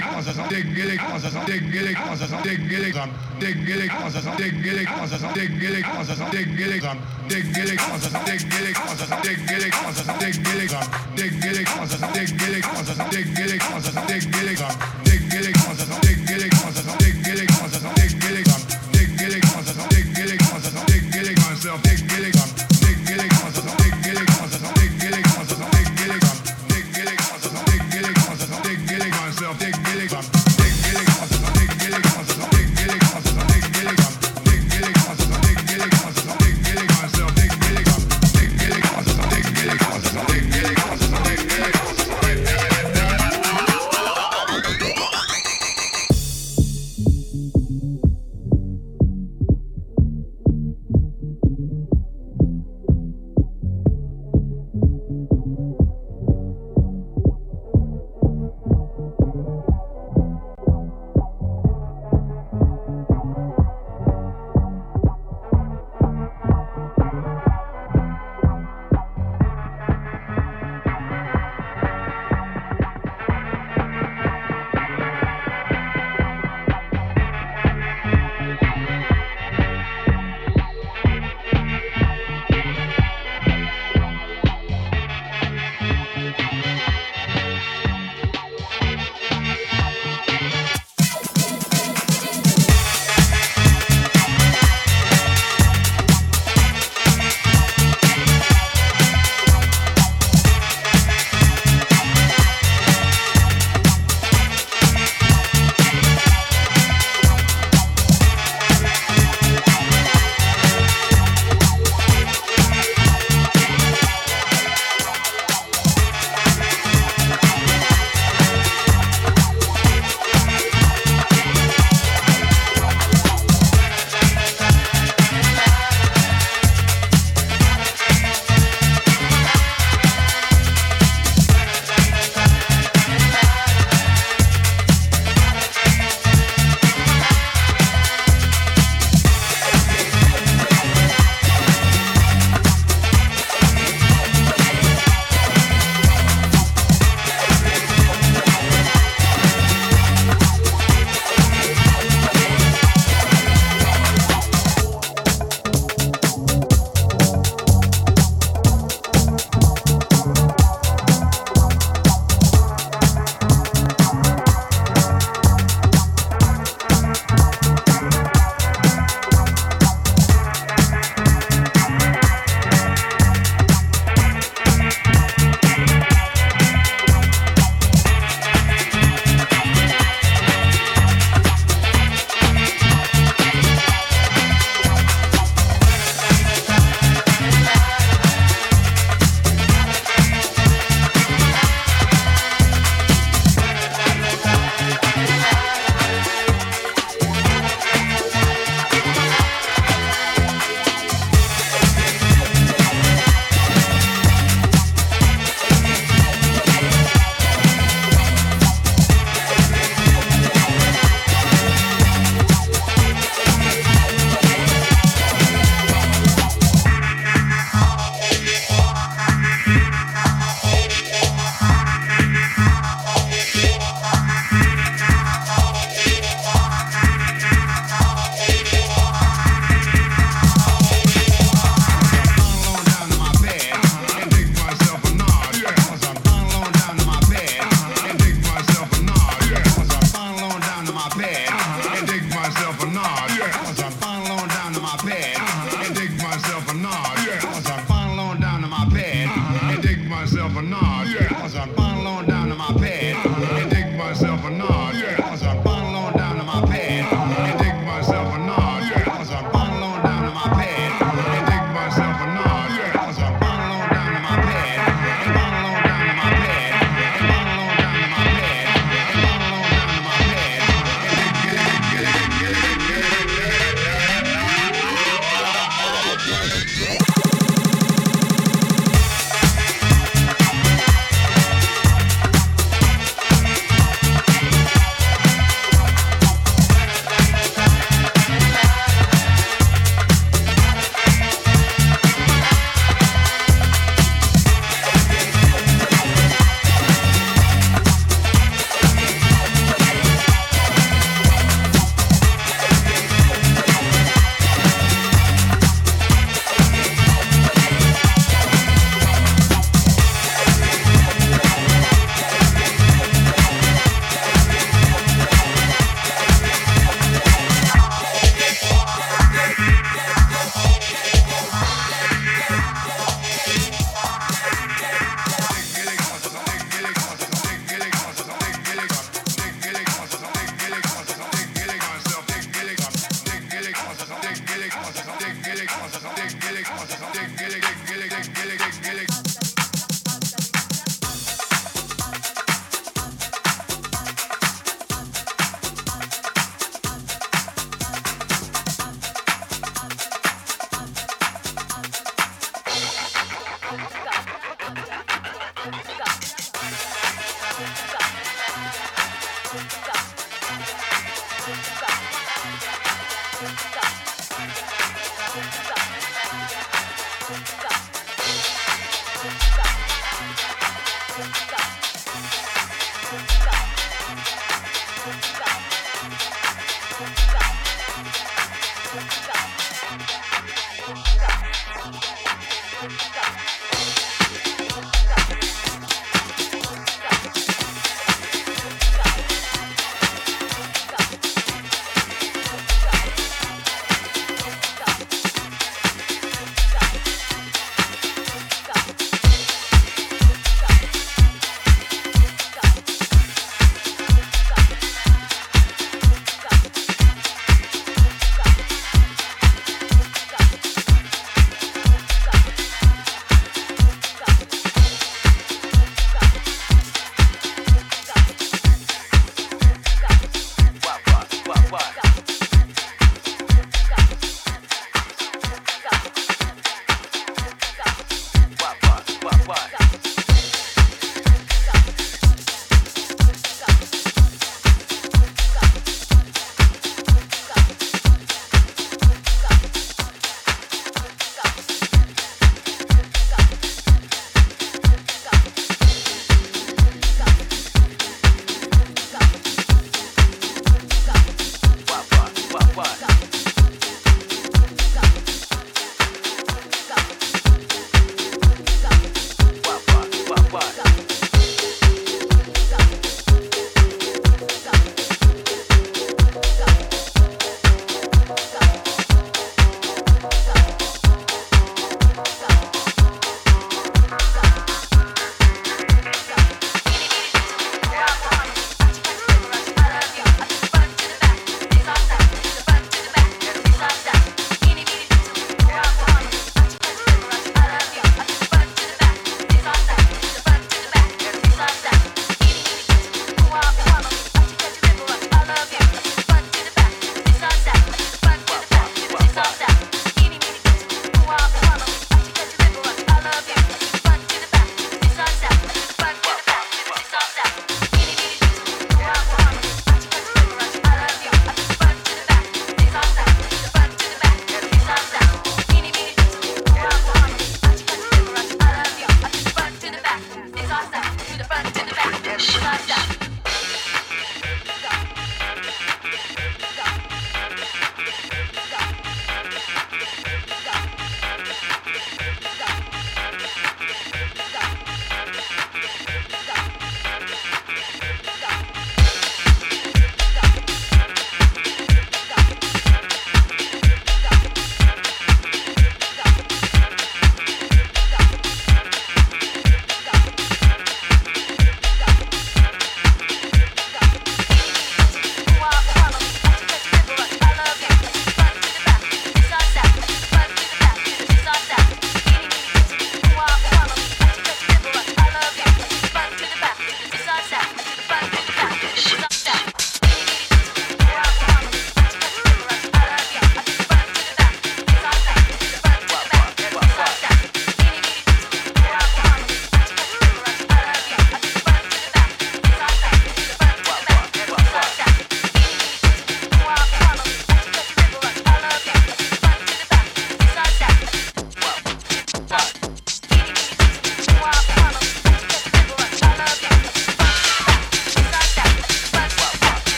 Dig, dig, dig, dig, dig, dig,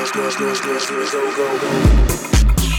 dance, dance, dance, dance, dance, go, go, go.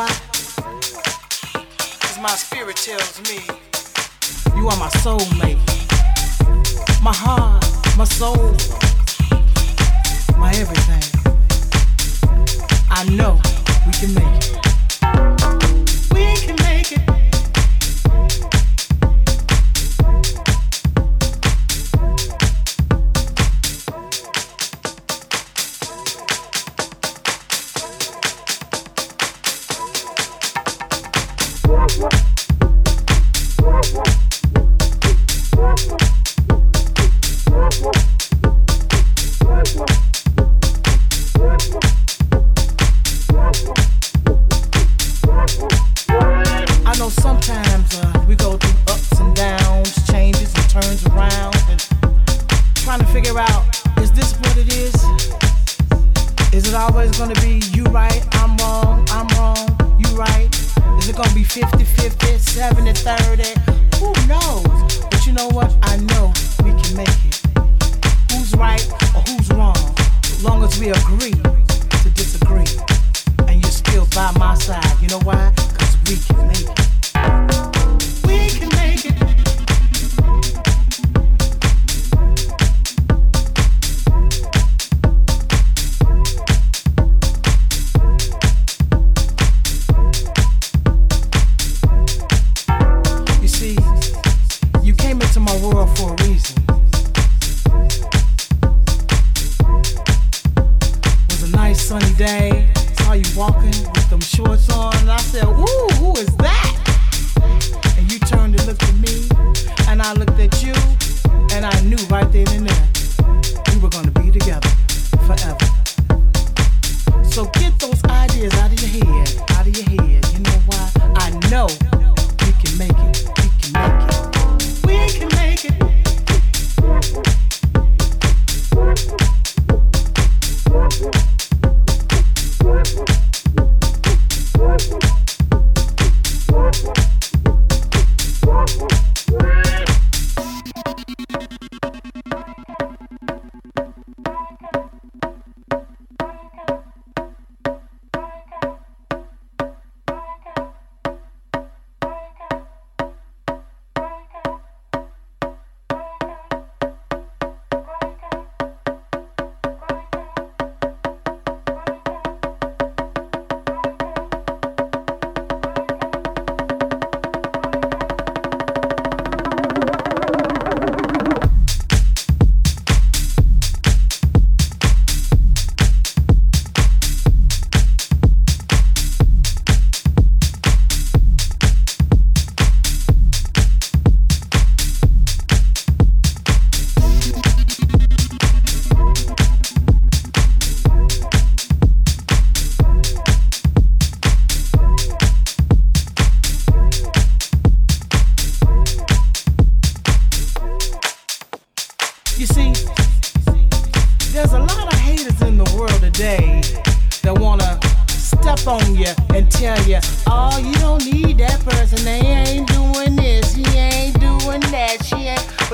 Why? Cause my spirit tells me you are my soulmate. My heart, my soul, my everything. I know we can make it. We can make it. Into my world for a reason. It was a nice sunny day. Saw you walking with them shorts on, I said, "Ooh, who is that?" And you turned and looked at me, and I looked at you, and I knew right then and there we were gonna be together forever. So get those ideas out of your head, out of your head. You know why? I know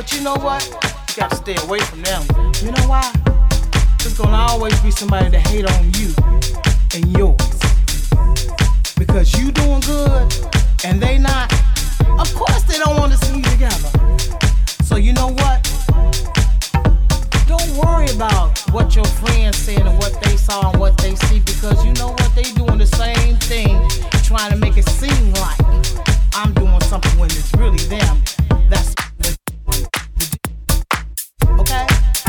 But you know what? You gotta stay away from them. You know why? There's gonna always be somebody to hate on you and yours. Because you doing good and they not. Of course they don't want to see you together. So you know what? Don't worry about what your friends said and what they saw and what they see because you know what they doing the same thing, trying to make it seem like I'm doing something when it's really them. That's okay.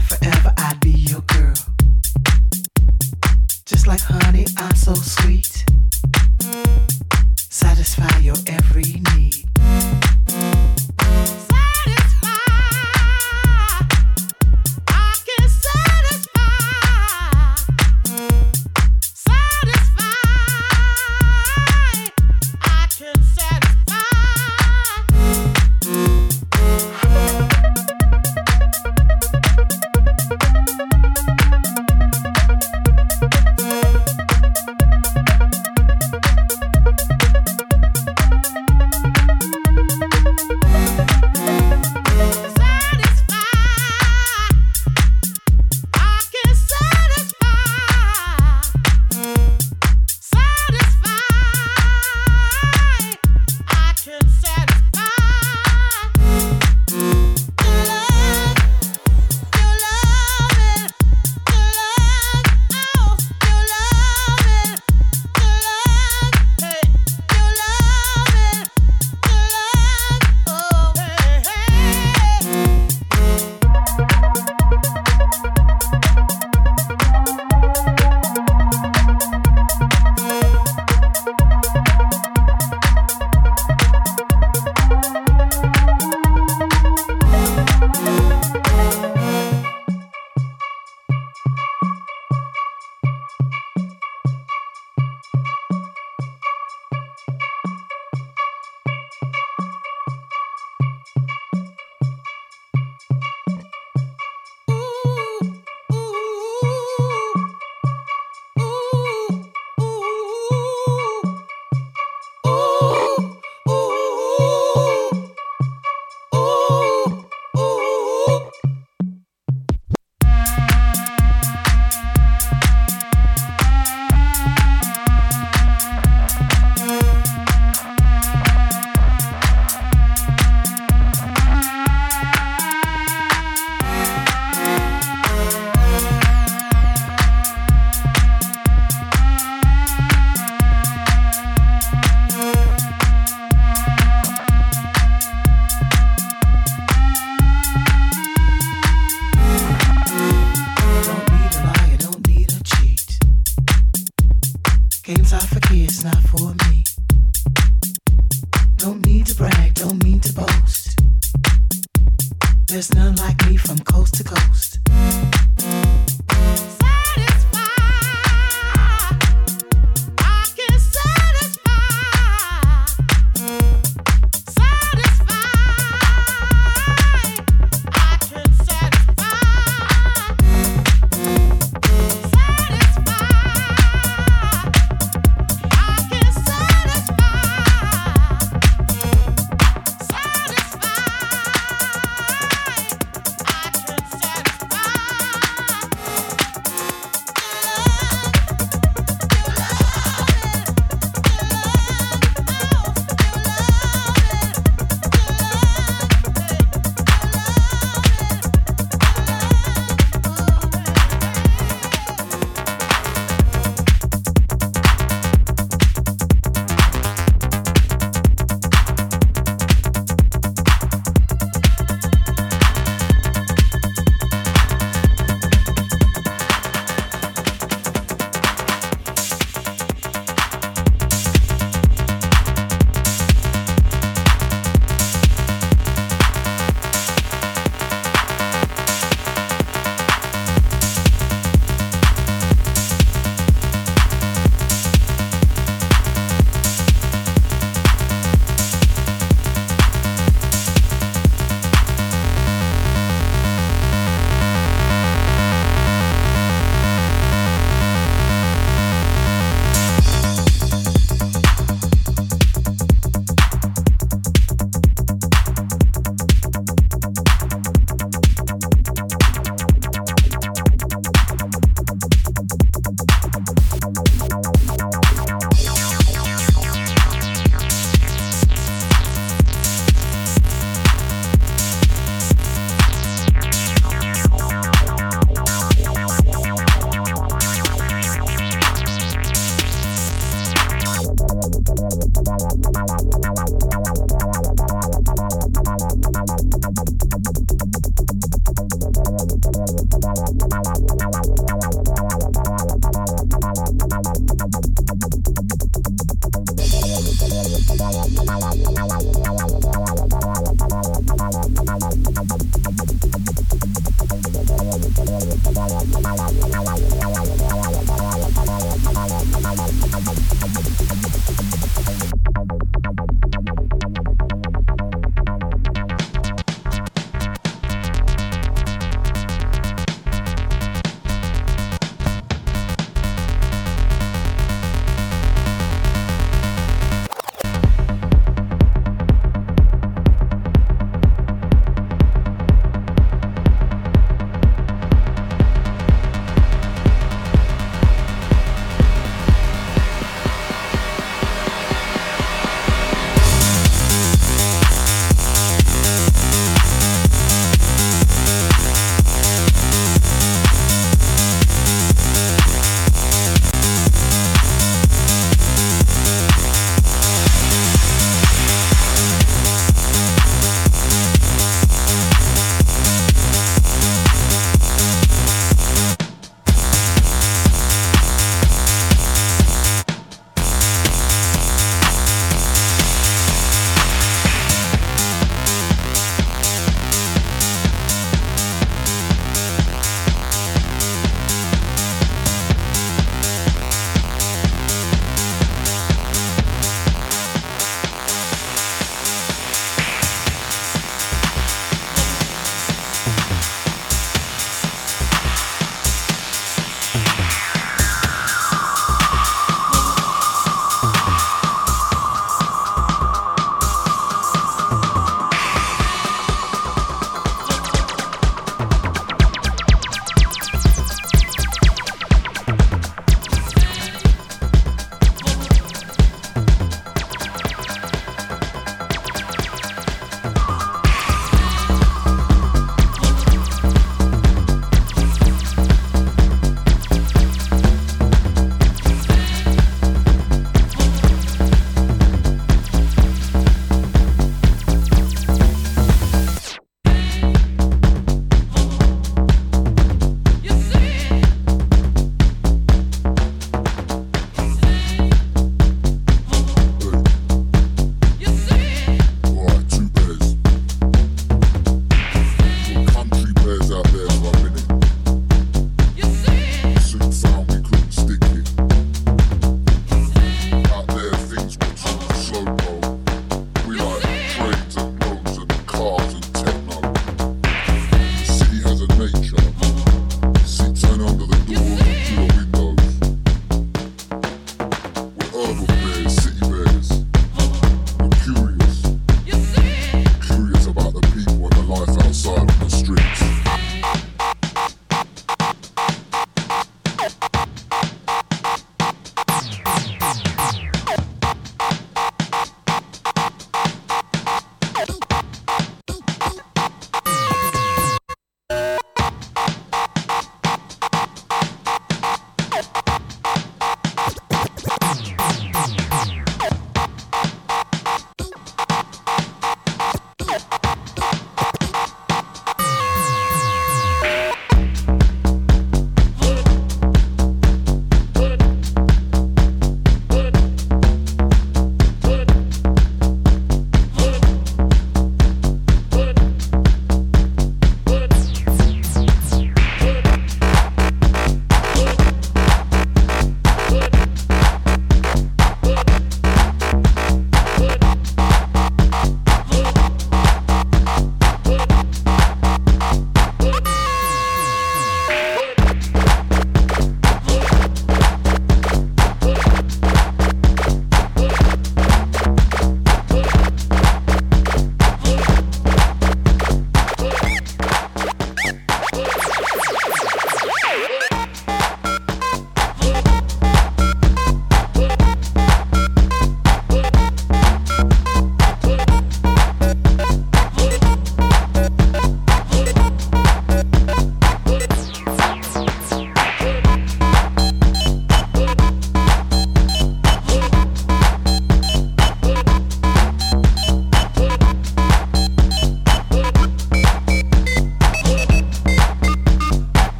forever I'd be your girl. Just like honey, I'm so sweet. Satisfy your every need.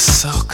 Be